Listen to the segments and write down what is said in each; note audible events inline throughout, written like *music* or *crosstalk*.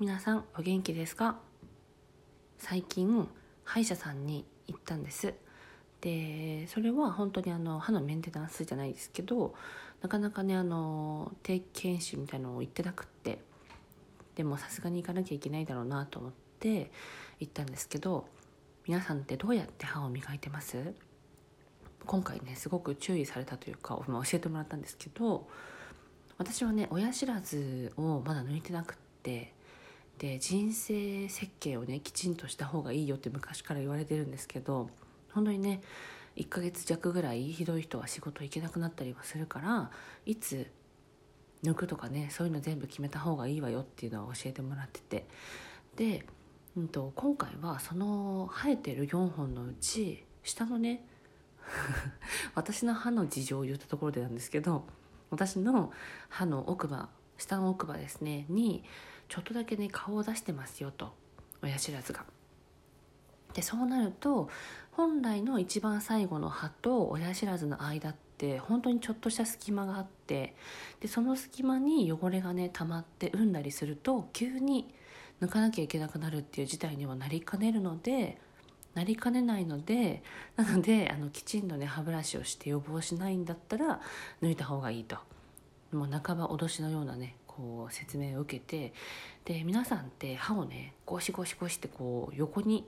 皆さんお元気ですか？最近歯医者さんに行ったんです。でそれは本当にあの歯のメンテナンスじゃないですけどなかなかねあの定期検診みたいのを行ってなくってでもさすがに行かなきゃいけないだろうなと思って行ったんですけど皆さんってどうやって歯を磨いてます？今回ねすごく注意されたというか、まあ、教えてもらったんですけど私はね親知らずをまだ抜いてなくってで人生設計をねきちんとした方がいいよって昔から言われてるんですけど本当にね1ヶ月弱ぐらいひどい人は仕事行けなくなったりはするからいつ抜くとかねそういうの全部決めた方がいいわよっていうのは教えてもらってて。で、うんと、今回はその生えてる4本のうち下のね *laughs* 私の歯の事情を言ったところでなんですけど私の歯の奥歯下の奥歯ですねにちょっとだけね顔を出してますよと親知らずが。でそうなると本来の一番最後の歯と親知らずの間って本当にちょっとした隙間があってでその隙間に汚れがね溜まって産んだりすると急に抜かなきゃいけなくなるっていう事態にはなりかねるのでなりかねないのでなのであのきちんとね歯ブラシをして予防しないんだったら抜いた方がいいともう半ば脅しのようなねこう説明を受けてで皆さんって歯をねゴシゴシゴシってこう横に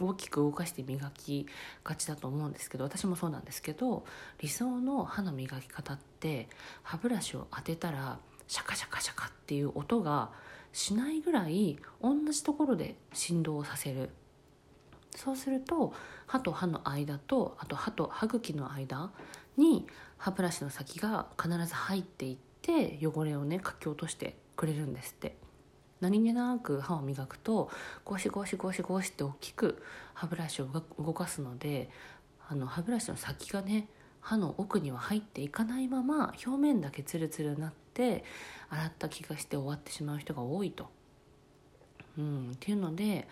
大きく動かして磨きがちだと思うんですけど私もそうなんですけど理想の歯の磨き方って歯ブラシを当てたらシャカシャカシャカっていう音がしないぐらい同じところで振動させる。そうすると歯と歯の間とあと歯と歯茎の間に歯ブラシの先が必ず入っていって汚れをねかき落としてくれるんですって何気なく歯を磨くとゴシゴシゴシゴシって大きく歯ブラシを動かすのであの歯ブラシの先がね歯の奥には入っていかないまま表面だけツルツルになって洗った気がして終わってしまう人が多いと。うん、っていうので、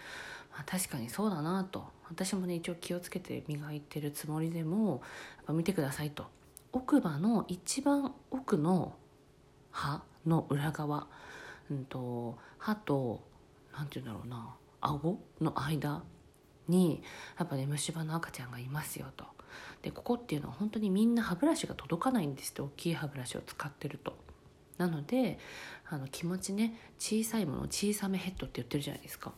まあ、確かにそうだなと。私もね一応気をつけて磨いてるつもりでもやっぱ見てくださいと。奥歯の一番奥の歯の裏側、うんと、歯と何て言うんだろうな。顎の間にやっぱね虫歯の赤ちゃんがいますよと。でここっていうのは本当にみんな歯ブラシが届かないんですって。大きい歯ブラシを使ってると。なのであの気持ちね小さいもの小さめヘッドって言ってるじゃないですか。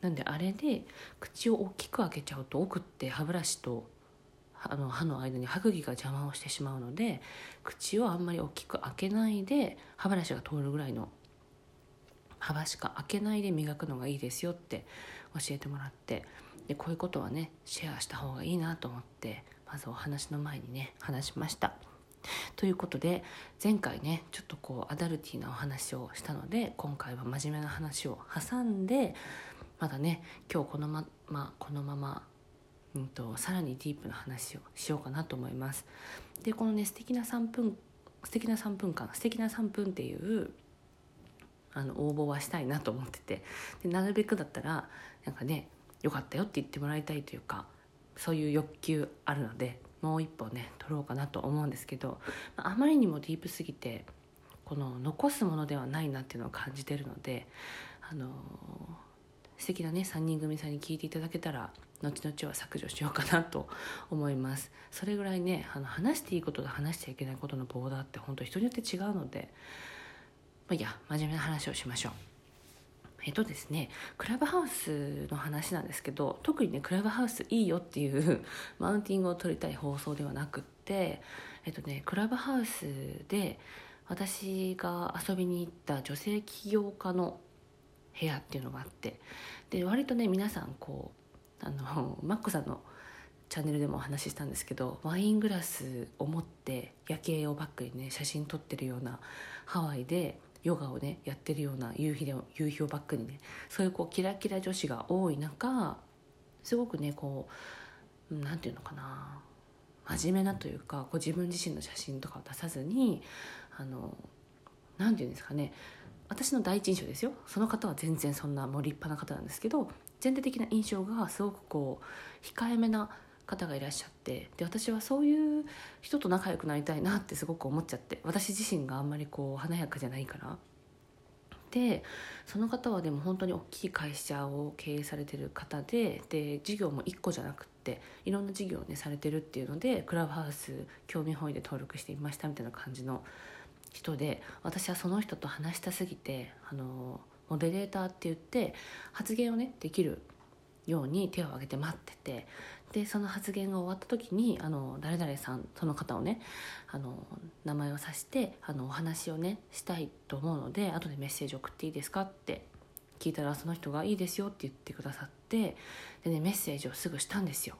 なんであれで口を大きく開けちゃうと奥って歯ブラシとあの歯の間に歯茎が邪魔をしてしまうので口をあんまり大きく開けないで歯ブラシが通るぐらいの幅しか開けないで磨くのがいいですよって教えてもらってでこういうことはねシェアした方がいいなと思ってまずお話の前にね話しました。ということで前回ねちょっとこうアダルティーなお話をしたので今回は真面目な話を挟んでまだね今日このままこのまま、うんと、さらにディープな話をしようかなと思います。でこのね素敵な3分素敵な3分間素敵な3分っていうあの応募はしたいなと思っててでなるべくだったらなんかねよかったよって言ってもらいたいというかそういう欲求あるのでもう一本ね取ろうかなと思うんですけどあまりにもディープすぎてこの残すものではないなっていうのを感じてるのであの素敵なね3人組さんに聞いていただけたら後々は削除しようかなと思います。それぐらいねあの話していいことと話しちゃいけないことのボーダーって本当人によって違うのでまあいや真面目な話をしましょう。えっとですねクラブハウスの話なんですけど特にねクラブハウスいいよっていう *laughs* マウンティングを取りたい放送ではなくってえっとねクラブハウスで私が遊びに行った女性起業家の部屋っていうのがあって。で割とね皆さんこうあの *laughs* マックさんのチャンネルでもお話ししたんですけどワイングラスを持って夜景をバックにね写真撮ってるようなハワイでヨガをねやってるような夕日で夕日をバックにねそういうこうキラキラ女子が多い中すごくねこう何て言うのかな真面目なというかこう自分自身の写真とかを出さずにあの何て言うんですかね私の第一印象ですよ。その方は全然そんなもう立派な方なんですけど全体的な印象がすごくこう控えめな方がいらっしゃってで私はそういう人と仲良くなりたいなってすごく思っちゃって私自身があんまりこう華やかじゃないから。でその方はでも本当に大きい会社を経営されてる方でで事業も1個じゃなくっていろんな事業をねされてるっていうのでクラブハウス興味本位で登録していましたみたいな感じの人で私はその人と話したすぎてあのモデレーターって言って発言をねできるように手を挙げて待っててでその発言が終わった時にあの誰々さんその方をねあの名前を指してあのお話をねしたいと思うので後でメッセージ送っていいですかって聞いたらその人が「いいですよ」って言ってくださってでねメッセージをすぐしたんですよ。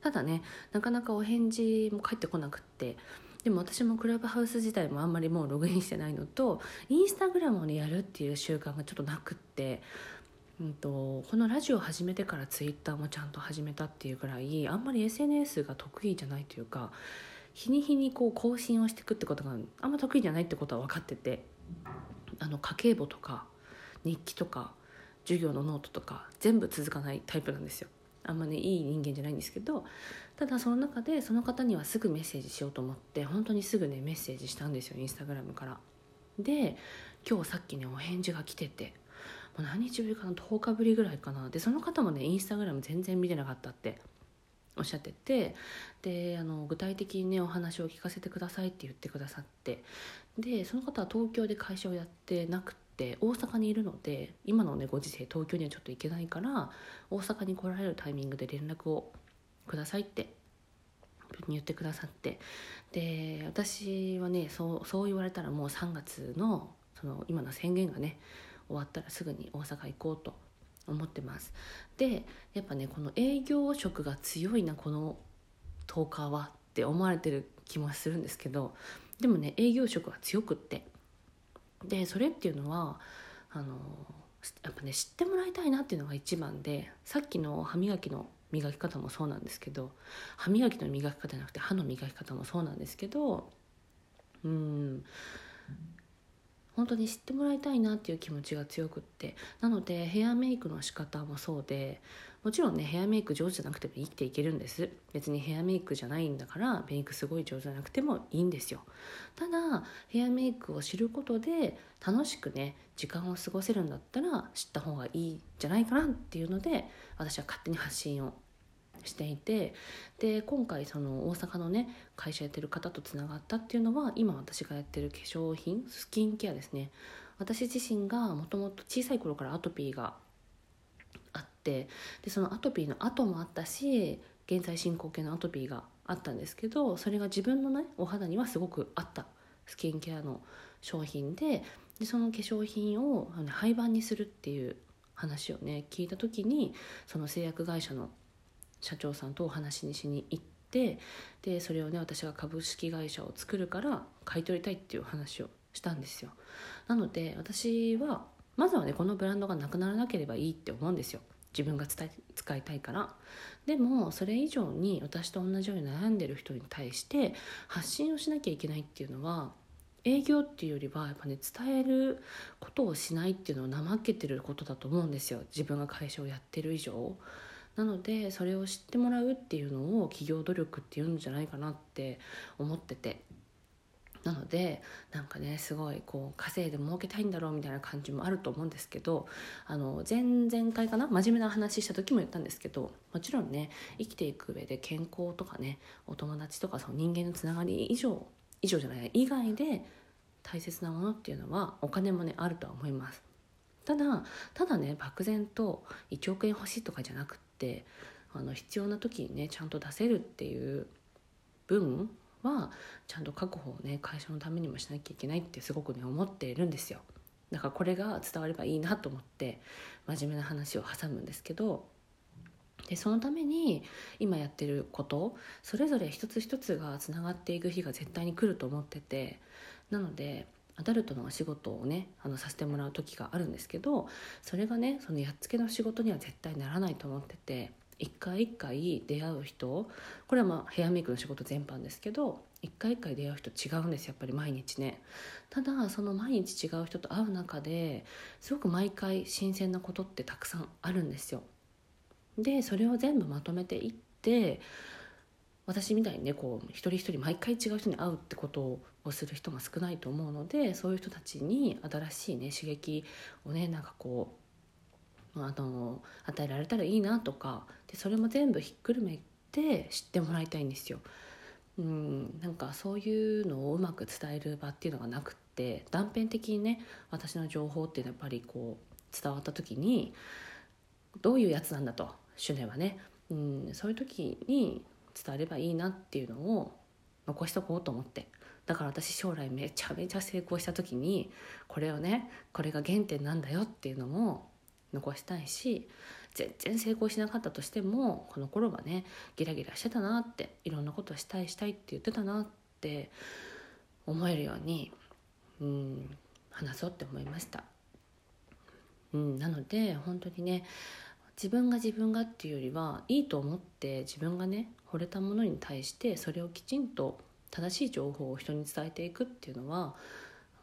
ただねなかなかお返事も返ってこなくってでも私もクラブハウス自体もあんまりもうログインしてないのとインスタグラムをねやるっていう習慣がちょっとなくってうんと、このラジオ始めてからツイッターもちゃんと始めたっていうぐらいあんまり SNS が得意じゃないというか日に日にこう更新をしていくってことがあんま得意じゃないってことは分かっててあの家計簿とか日記とか授業のノートとか全部続かないタイプなんですよ。あんまねいい人間じゃないんですけどただその中でその方にはすぐメッセージしようと思って本当にすぐねメッセージしたんですよインスタグラムから。で今日さっきねお返事が来ててもう何日ぶりかな10日ぶりぐらいかなでその方もねインスタグラム全然見てなかったっておっしゃっててであの具体的にねお話を聞かせてくださいって言ってくださってでその方は東京で会社をやってなくて大阪にいるので今のねご時世東京にはちょっと行けないから大阪に来られるタイミングで連絡をくださいって。言ってくださって。で私はねそうそう言われたらもう3月のその今の宣言がね終わったらすぐに大阪行こうと思ってます。でやっぱねこの営業職が強いなこの10日はって思われてる気もするんですけどでもね営業職は強くって。でそれっていうのはあのやっぱね知ってもらいたいなっていうのが一番でさっきの歯磨きの磨き方もそうなんですけど歯磨きの磨き方じゃなくて歯の磨き方もそうなんですけどうん本当に知ってもらいたいなっていう気持ちが強くって。なのでヘアメイクの仕方もそうでもちろんねヘアメイク上手じゃなくても生きていけるんです。別にヘアメイクじゃないんだからメイクすごい上手じゃなくてもいいんですよ。ただヘアメイクを知ることで楽しくね時間を過ごせるんだったら知った方がいいんじゃないかなっていうので私は勝手に発信をしていてで今回その大阪のね会社やってる方とつながったっていうのは今私がやってる化粧品スキンケアですね。私自身がもともと小さい頃からアトピーがってでそのアトピーの後もあったし現在進行形のアトピーがあったんですけどそれが自分のねお肌にはすごく合ったスキンケアの商品ででその化粧品を廃盤にするっていう話をね聞いた時にその製薬会社の社長さんとお話にしに行ってでそれをね私が株式会社を作るから買い取りたいっていう話をしたんですよ。なので私はまずはねこのブランドがなくならなければいいって思うんですよ。自分が伝え使いたいから。でもそれ以上に私と同じように悩んでる人に対して発信をしなきゃいけないっていうのは営業っていうよりはやっぱね伝えることをしないっていうのは怠けてることだと思うんですよ。自分が会社をやってる以上。なのでそれを知ってもらうっていうのを企業努力っていうんじゃないかなって思ってて。なのでなんかねすごいこう稼いで儲けたいんだろうみたいな感じもあると思うんですけどあの前々回かな真面目な話した時も言ったんですけどもちろんね生きていく上で健康とかねお友達とかその人間のつながり以上以上じゃない以外で大切なものっていうのはお金もねあるとは思います。ただただね漠然と1億円欲しいとかじゃなくってあの必要な時にねちゃんと出せるっていう分はちゃんと確保をね会社のためにもしなきゃいけないってすごくね思っているんですよ。だからこれが伝わればいいなと思って真面目な話を挟むんですけど。でそのために今やってることそれぞれ一つ一つがつながっていく日が絶対に来ると思っててなのでアダルトのお仕事をねあのさせてもらう時があるんですけどそれがねそのやっつけの仕事には絶対ならないと思ってて。一回一回出会う人これはまあヘアメイクの仕事全般ですけど一回一回出会う人違うんですやっぱり毎日ね。ただその毎日違う人と会う中ですごく毎回新鮮なことってたくさんあるんですよ。でそれを全部まとめていって私みたいにねこう一人一人毎回違う人に会うってことをする人も少ないと思うのでそういう人たちに新しいね刺激をねなんかこうあの与えられたらいいなとかでそれも全部ひっくるめて知ってもらいたいんですよ。うんなんかそういうのをうまく伝える場っていうのがなくって断片的にね私の情報っていうのはやっぱりこう伝わった時にどういうやつなんだとシュネはね、うん、そういう時に伝えればいいなっていうのを残しとこうと思ってだから私将来めちゃめちゃ成功した時にこれをねこれが原点なんだよっていうのも残したいし全然成功しなかったとしてもこの頃はねギラギラしてたなっていろんなことしたいしたいって言ってたなって思えるように、うん、話そうって思いました。うん、なので本当にね自分が自分がっていうよりはいいと思って自分がね惚れたものに対してそれをきちんと正しい情報を人に伝えていくっていうのは、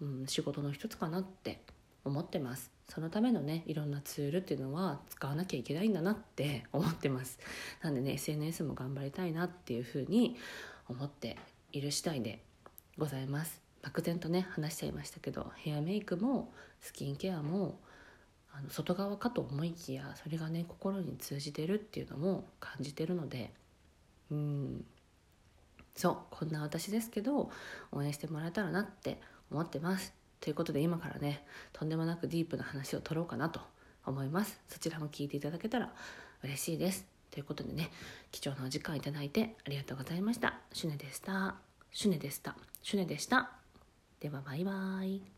うん、仕事の一つかなって思ってます。そのためのねいろんなツールっていうのは使わなきゃいけないんだなって *laughs* 思ってます。なんでね SNS も頑張りたいなっていうふうに思っている次第でございます。漠然とね話しちゃいましたけどヘアメイクもスキンケアもあの外側かと思いきやそれがね心に通じてるっていうのも感じてるのでうん。そうこんな私ですけど応援してもらえたらなって思ってます。ということで今からねとんでもなくディープな話を取ろうかなと思います。そちらも聞いていただけたら嬉しいです。ということでね貴重なお時間いただいてありがとうございました。シュネでした。シュネでした。シュネでした。ではバイバイ。